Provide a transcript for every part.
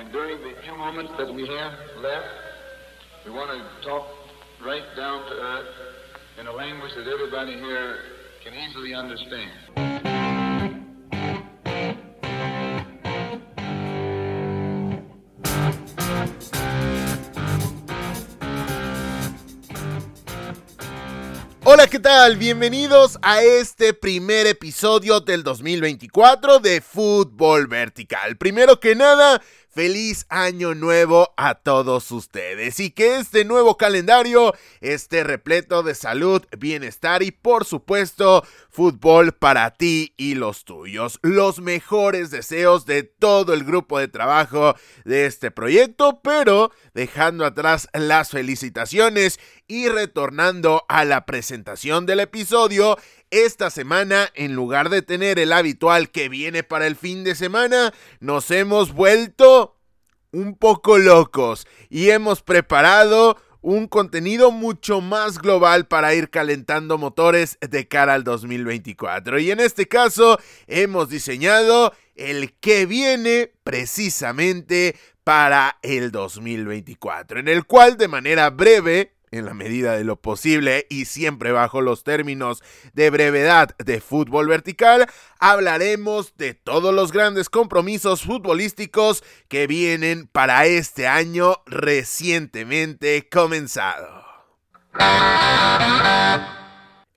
And during the few moments that we have left, we want to talk right down to earth in a language that everybody here can easily understand. Hola, ¿qué tal? Bienvenidos a este primer episodio del 2024 de Fútbol Vertical. Primero que nada, feliz año nuevo a todos ustedes y que este nuevo calendario esté repleto de salud, bienestar y por supuesto fútbol para ti y los tuyos. Los mejores deseos de todo el grupo de trabajo de este proyecto, pero dejando atrás las felicitaciones y retornando a la presentación del episodio, esta semana, en lugar de tener el habitual que viene para el fin de semana, nos hemos vuelto un poco locos y hemos preparado un contenido mucho más global para ir calentando motores de cara al 2024. Y en este caso hemos diseñado el que viene precisamente para el 2024, en el cual de manera breve en la medida de lo posible y siempre bajo los términos de brevedad de fútbol vertical, hablaremos de todos los grandes compromisos futbolísticos que vienen para este año recientemente comenzado.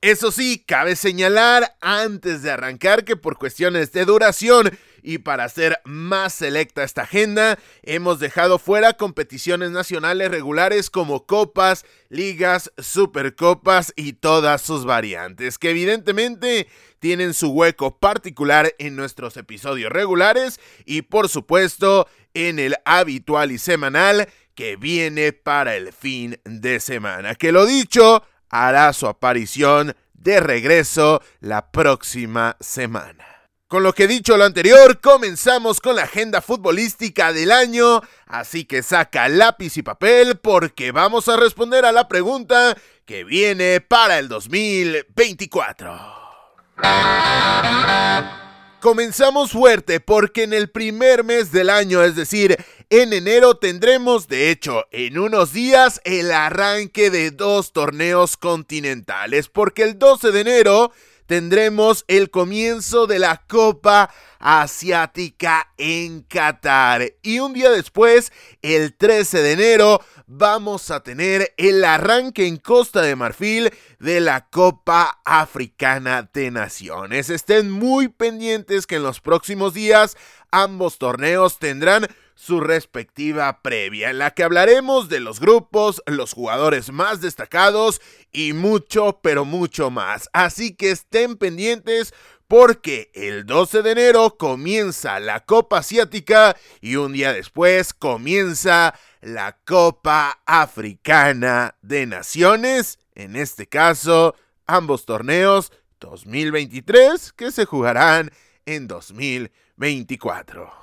Eso sí, cabe señalar antes de arrancar que por cuestiones de duración y para hacer más selecta esta agenda, hemos dejado fuera competiciones nacionales regulares como copas, ligas, supercopas y todas sus variantes, que evidentemente tienen su hueco particular en nuestros episodios regulares y por supuesto en el habitual y semanal que viene para el fin de semana. Que lo dicho, hará su aparición de regreso la próxima semana. Con lo que dicho lo anterior, comenzamos con la agenda futbolística del año, así que saca lápiz y papel porque vamos a responder a la pregunta que viene para el 2024. Comenzamos fuerte porque en el primer mes del año, es decir, en enero tendremos, de hecho, en unos días el arranque de dos torneos continentales, porque el 12 de enero tendremos el comienzo de la Copa Asiática en Qatar. Y un día después, el 13 de enero, vamos a tener el arranque en Costa de Marfil de la Copa Africana de Naciones. Estén muy pendientes que en los próximos días ambos torneos tendrán su respectiva previa, en la que hablaremos de los grupos, los jugadores más destacados y mucho, pero mucho más. Así que estén pendientes porque el 12 de enero comienza la Copa Asiática y un día después comienza la Copa Africana de Naciones, en este caso ambos torneos 2023 que se jugarán en 2024.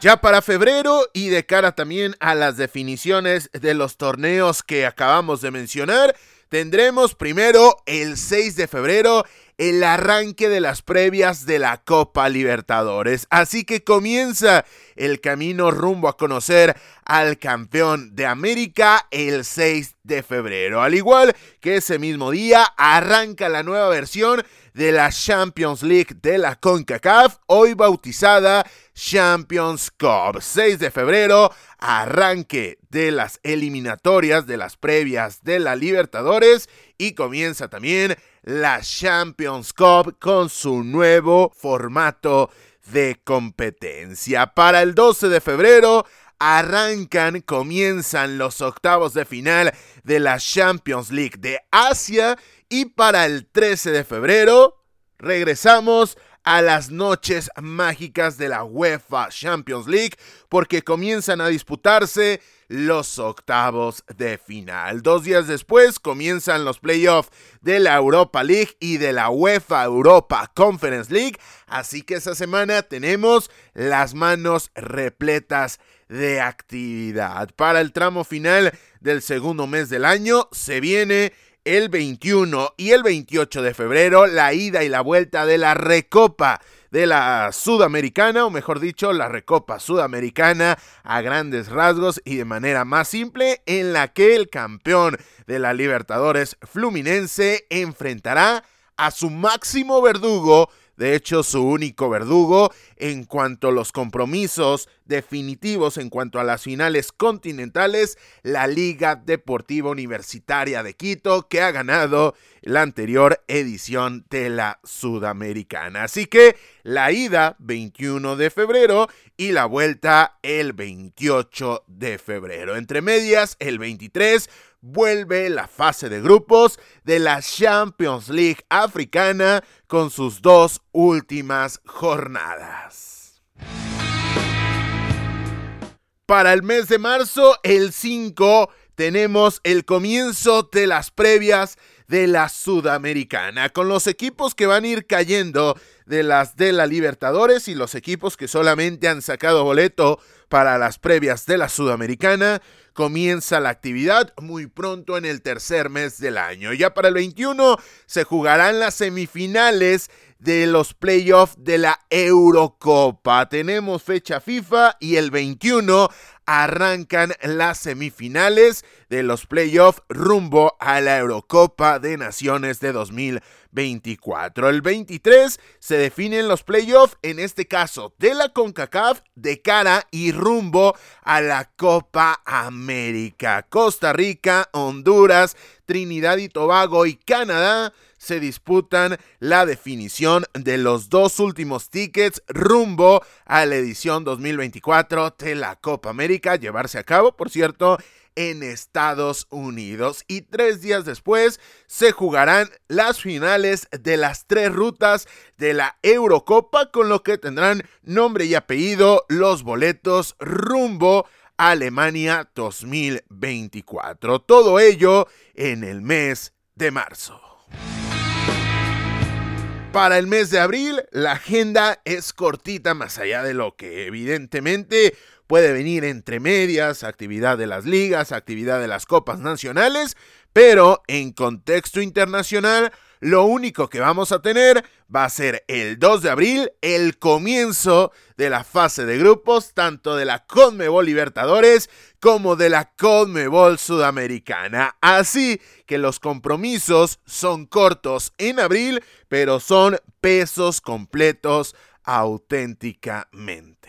Ya para febrero y de cara también a las definiciones de los torneos que acabamos de mencionar, tendremos primero el 6 de febrero el arranque de las previas de la Copa Libertadores. Así que comienza el camino rumbo a conocer al campeón de América el 6 de febrero. Al igual que ese mismo día arranca la nueva versión de la Champions League de la CONCACAF, hoy bautizada Champions Cup. 6 de febrero, arranque de las eliminatorias de las previas de la Libertadores y comienza también la Champions Cup con su nuevo formato de competencia. Para el 12 de febrero arrancan, comienzan los octavos de final de la Champions League de Asia y para el 13 de febrero regresamos a las noches mágicas de la UEFA Champions League porque comienzan a disputarse los octavos de final. Dos días después comienzan los playoffs de la Europa League y de la UEFA Europa Conference League, así que esa semana tenemos las manos repletas de actividad. Para el tramo final del segundo mes del año se viene el 21 y el 28 de febrero la ida y la vuelta de la Recopa de la Sudamericana, o mejor dicho, la Recopa Sudamericana a grandes rasgos y de manera más simple, en la que el campeón de la Libertadores Fluminense enfrentará a su máximo verdugo de hecho, su único verdugo en cuanto a los compromisos definitivos, en cuanto a las finales continentales, la Liga Deportiva Universitaria de Quito, que ha ganado la anterior edición de la Sudamericana. Así que la ida 21 de febrero y la vuelta el 28 de febrero. Entre medias, el 23 vuelve la fase de grupos de la Champions League africana con sus dos últimas jornadas. Para el mes de marzo, el 5, tenemos el comienzo de las previas de la Sudamericana, con los equipos que van a ir cayendo de las de la Libertadores y los equipos que solamente han sacado boleto para las previas de la Sudamericana. Comienza la actividad muy pronto en el tercer mes del año. Ya para el 21 se jugarán las semifinales de los playoffs de la Eurocopa. Tenemos fecha FIFA y el 21 arrancan las semifinales de los playoffs rumbo a la Eurocopa de Naciones de 2024. El 23 se definen los playoffs, en este caso de la CONCACAF, de cara y rumbo a la Copa América. Costa Rica, Honduras, Trinidad y Tobago y Canadá se disputan la definición de los dos últimos tickets rumbo a la edición 2024 de la Copa América, llevarse a cabo, por cierto, en Estados Unidos. Y tres días después se jugarán las finales de las tres rutas de la Eurocopa, con lo que tendrán nombre y apellido los boletos rumbo a Alemania 2024. Todo ello en el mes de marzo. Para el mes de abril, la agenda es cortita, más allá de lo que evidentemente puede venir entre medias, actividad de las ligas, actividad de las copas nacionales, pero en contexto internacional, lo único que vamos a tener va a ser el 2 de abril, el comienzo de la fase de grupos, tanto de la Conmebol Libertadores como de la Conmebol Sudamericana. Así que los compromisos son cortos en abril, pero son pesos completos auténticamente.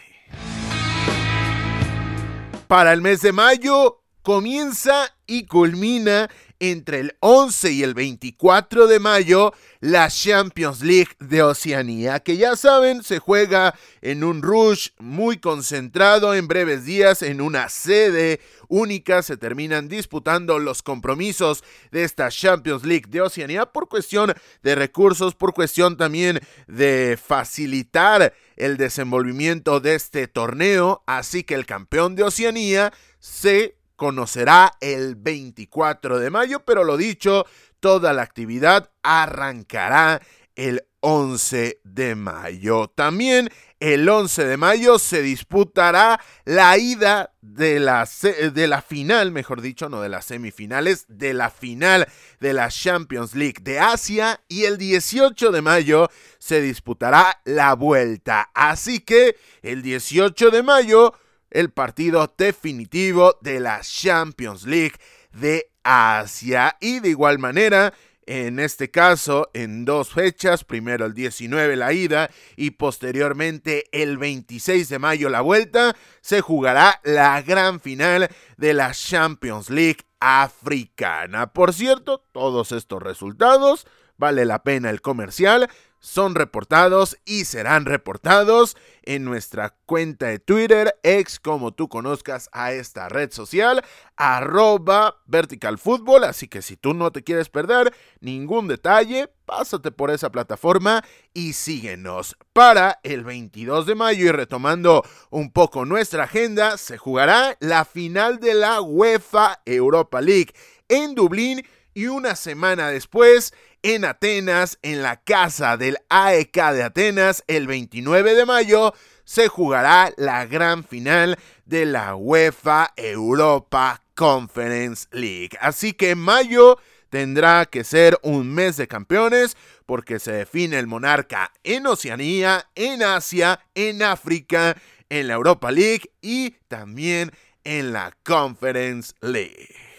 Para el mes de mayo comienza y culmina entre el 11 y el 24 de mayo la Champions League de Oceanía, que ya saben se juega en un rush muy concentrado en breves días en una sede única. Se terminan disputando los compromisos de esta Champions League de Oceanía por cuestión de recursos, por cuestión también de facilitar el desenvolvimiento de este torneo. Así que el campeón de Oceanía se conocerá el 24 de mayo, pero lo dicho, toda la actividad arrancará el 11 de mayo. También el 11 de mayo se disputará la ida de la, de la final, mejor dicho, no de las semifinales, de la final de la Champions League de Asia y el 18 de mayo se disputará la vuelta. Así que el 18 de mayo el partido definitivo de la Champions League de Asia. Y de igual manera, en este caso, en dos fechas, primero el 19 la ida y posteriormente el 26 de mayo la vuelta, se jugará la gran final de la Champions League africana. Por cierto, todos estos resultados, vale la pena el comercial, son reportados y serán reportados en nuestra cuenta de Twitter, ex como tú conozcas a esta red social, arroba vertical fútbol. Así que si tú no te quieres perder ningún detalle, pásate por esa plataforma y síguenos. Para el 22 de mayo y retomando un poco nuestra agenda, se jugará la final de la UEFA Europa League en Dublín y una semana después en Atenas, en la casa del AEK de Atenas, el 29 de mayo, se jugará la gran final de la UEFA Europa Conference League. Así que mayo tendrá que ser un mes de campeones porque se define el monarca en Oceanía, en Asia, en África, en la Europa League y también en la Conference League.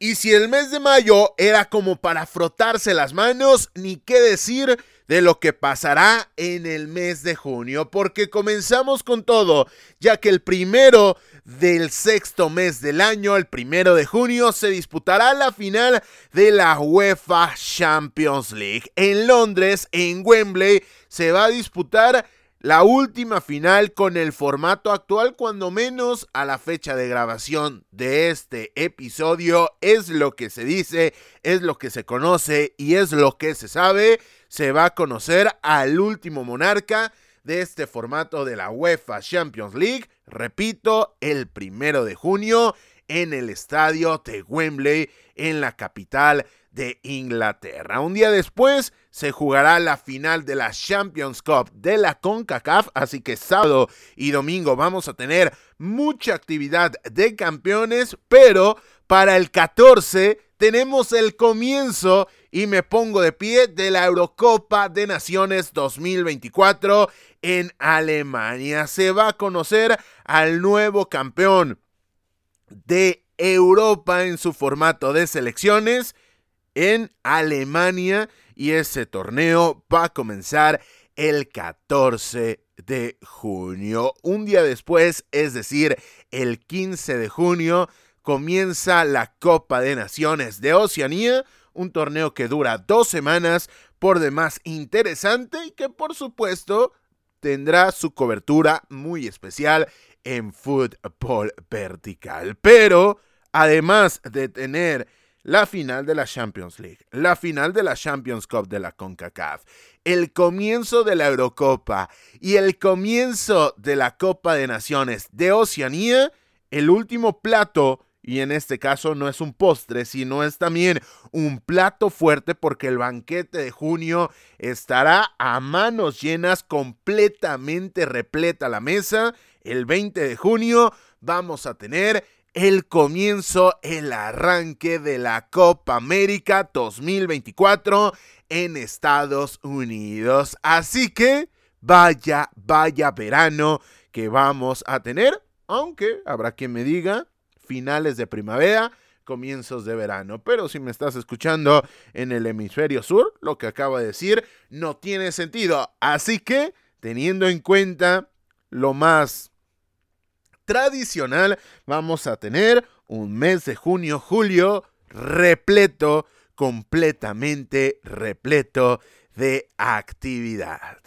Y si el mes de mayo era como para frotarse las manos, ni qué decir de lo que pasará en el mes de junio, porque comenzamos con todo, ya que el primero del sexto mes del año, el primero de junio, se disputará la final de la UEFA Champions League. En Londres, en Wembley, se va a disputar la última final con el formato actual, cuando menos a la fecha de grabación de este episodio, es lo que se dice, es lo que se conoce y es lo que se sabe. Se va a conocer al último monarca de este formato de la UEFA Champions League, repito, el primero de junio en el estadio de Wembley en la capital de Inglaterra. Un día después se jugará la final de la Champions Cup de la CONCACAF, así que sábado y domingo vamos a tener mucha actividad de campeones, pero para el 14 tenemos el comienzo y me pongo de pie de la Eurocopa de Naciones 2024 en Alemania. Se va a conocer al nuevo campeón de Europa en su formato de selecciones en Alemania y ese torneo va a comenzar el 14 de junio. Un día después, es decir, el 15 de junio, comienza la Copa de Naciones de Oceanía, un torneo que dura dos semanas, por demás interesante y que por supuesto tendrá su cobertura muy especial en fútbol vertical. Pero además de tener la final de la Champions League, la final de la Champions Cup de la CONCACAF, el comienzo de la Eurocopa y el comienzo de la Copa de Naciones de Oceanía, el último plato, y en este caso no es un postre, sino es también un plato fuerte porque el banquete de junio estará a manos llenas, completamente repleta la mesa. El 20 de junio vamos a tener el comienzo, el arranque de la Copa América 2024 en Estados Unidos. Así que vaya, vaya verano que vamos a tener, aunque habrá quien me diga finales de primavera, comienzos de verano. Pero si me estás escuchando en el hemisferio sur, lo que acabo de decir no tiene sentido. Así que, teniendo en cuenta lo más tradicional, vamos a tener un mes de junio, julio repleto, completamente repleto de actividad.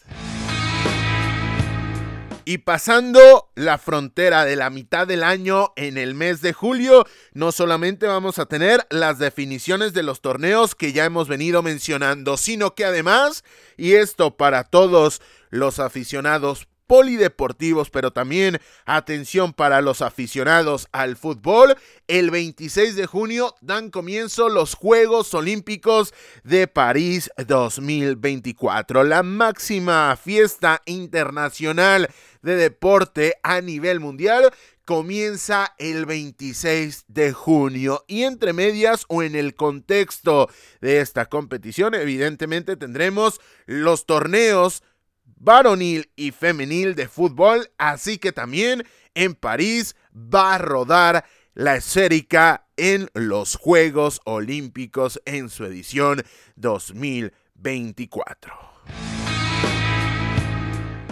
Y pasando la frontera de la mitad del año en el mes de julio, no solamente vamos a tener las definiciones de los torneos que ya hemos venido mencionando, sino que además, y esto para todos los aficionados polideportivos, pero también atención para los aficionados al fútbol. El 26 de junio dan comienzo los Juegos Olímpicos de París 2024, la máxima fiesta internacional de deporte a nivel mundial comienza el 26 de junio y entre medias o en el contexto de esta competición evidentemente tendremos los torneos varonil y femenil de fútbol, así que también en París va a rodar la esférica en los Juegos Olímpicos en su edición 2024.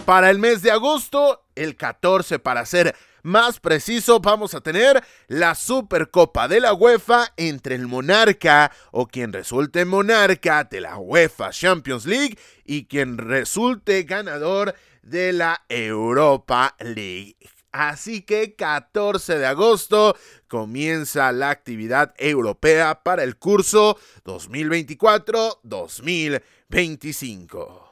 Para el mes de agosto, el 14 para ser más preciso, vamos a tener la Supercopa de la UEFA entre el monarca o quien resulte monarca de la UEFA Champions League y quien resulte ganador de la Europa League. Así que 14 de agosto comienza la actividad europea para el curso 2024-2025.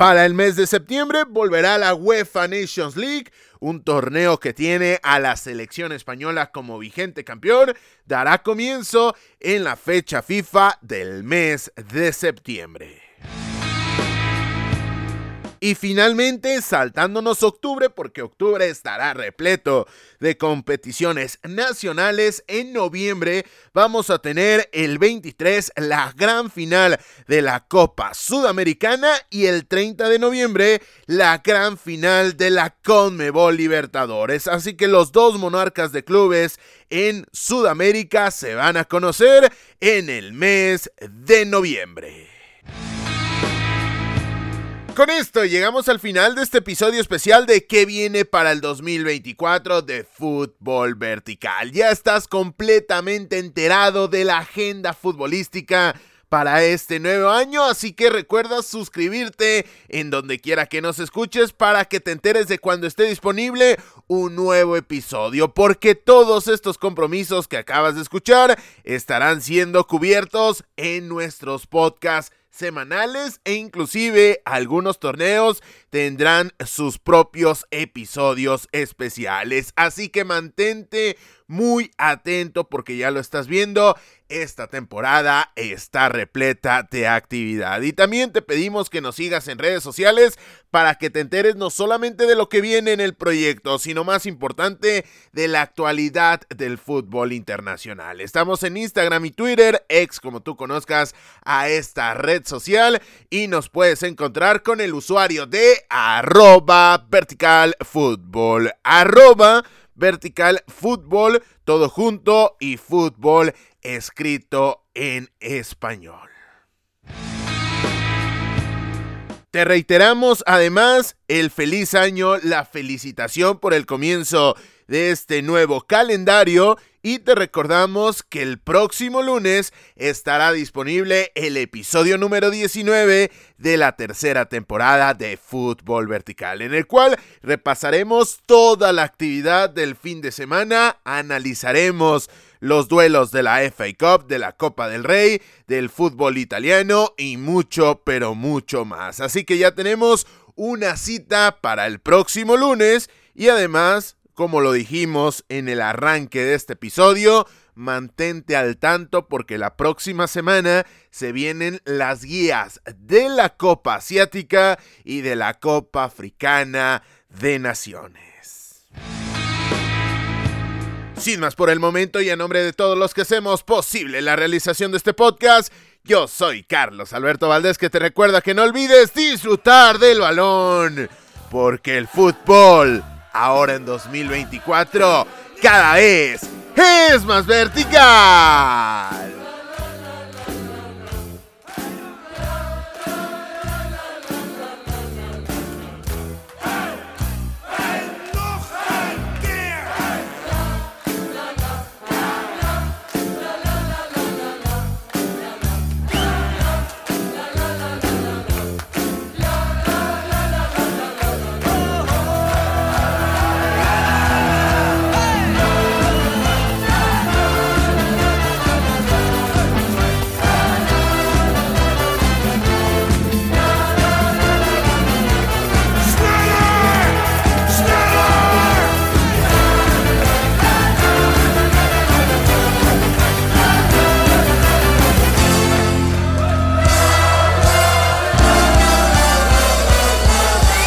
Para el mes de septiembre volverá la UEFA Nations League, un torneo que tiene a la selección española como vigente campeón. Dará comienzo en la fecha FIFA del mes de septiembre. Y finalmente, saltándonos octubre, porque octubre estará repleto de competiciones nacionales, en noviembre vamos a tener el 23 la gran final de la Copa Sudamericana y el 30 de noviembre la gran final de la Conmebol Libertadores. Así que los dos monarcas de clubes en Sudamérica se van a conocer en el mes de noviembre. Con esto llegamos al final de este episodio especial de qué viene para el 2024 de fútbol vertical. Ya estás completamente enterado de la agenda futbolística para este nuevo año, así que recuerda suscribirte en donde quiera que nos escuches para que te enteres de cuando esté disponible un nuevo episodio, porque todos estos compromisos que acabas de escuchar estarán siendo cubiertos en nuestros podcasts semanales e inclusive algunos torneos tendrán sus propios episodios especiales. Así que mantente muy atento porque ya lo estás viendo, esta temporada está repleta de actividad. Y también te pedimos que nos sigas en redes sociales para que te enteres no solamente de lo que viene en el proyecto, sino más importante, de la actualidad del fútbol internacional. Estamos en Instagram y Twitter, ex como tú conozcas a esta red social, y nos puedes encontrar con el usuario de arroba vertical fútbol. Arroba vertical fútbol, todo junto y fútbol escrito en español. Te reiteramos además el feliz año, la felicitación por el comienzo de este nuevo calendario y te recordamos que el próximo lunes estará disponible el episodio número 19 de la tercera temporada de Fútbol Vertical, en el cual repasaremos toda la actividad del fin de semana, analizaremos los duelos de la FA Cup, de la Copa del Rey, del fútbol italiano y mucho, pero mucho más. Así que ya tenemos una cita para el próximo lunes y además como lo dijimos en el arranque de este episodio, mantente al tanto porque la próxima semana se vienen las guías de la Copa Asiática y de la Copa Africana de Naciones. Sin más por el momento y a nombre de todos los que hacemos posible la realización de este podcast, yo soy Carlos Alberto Valdés que te recuerda que no olvides disfrutar del balón, porque el fútbol ahora en 2024 cada vez es más vertical.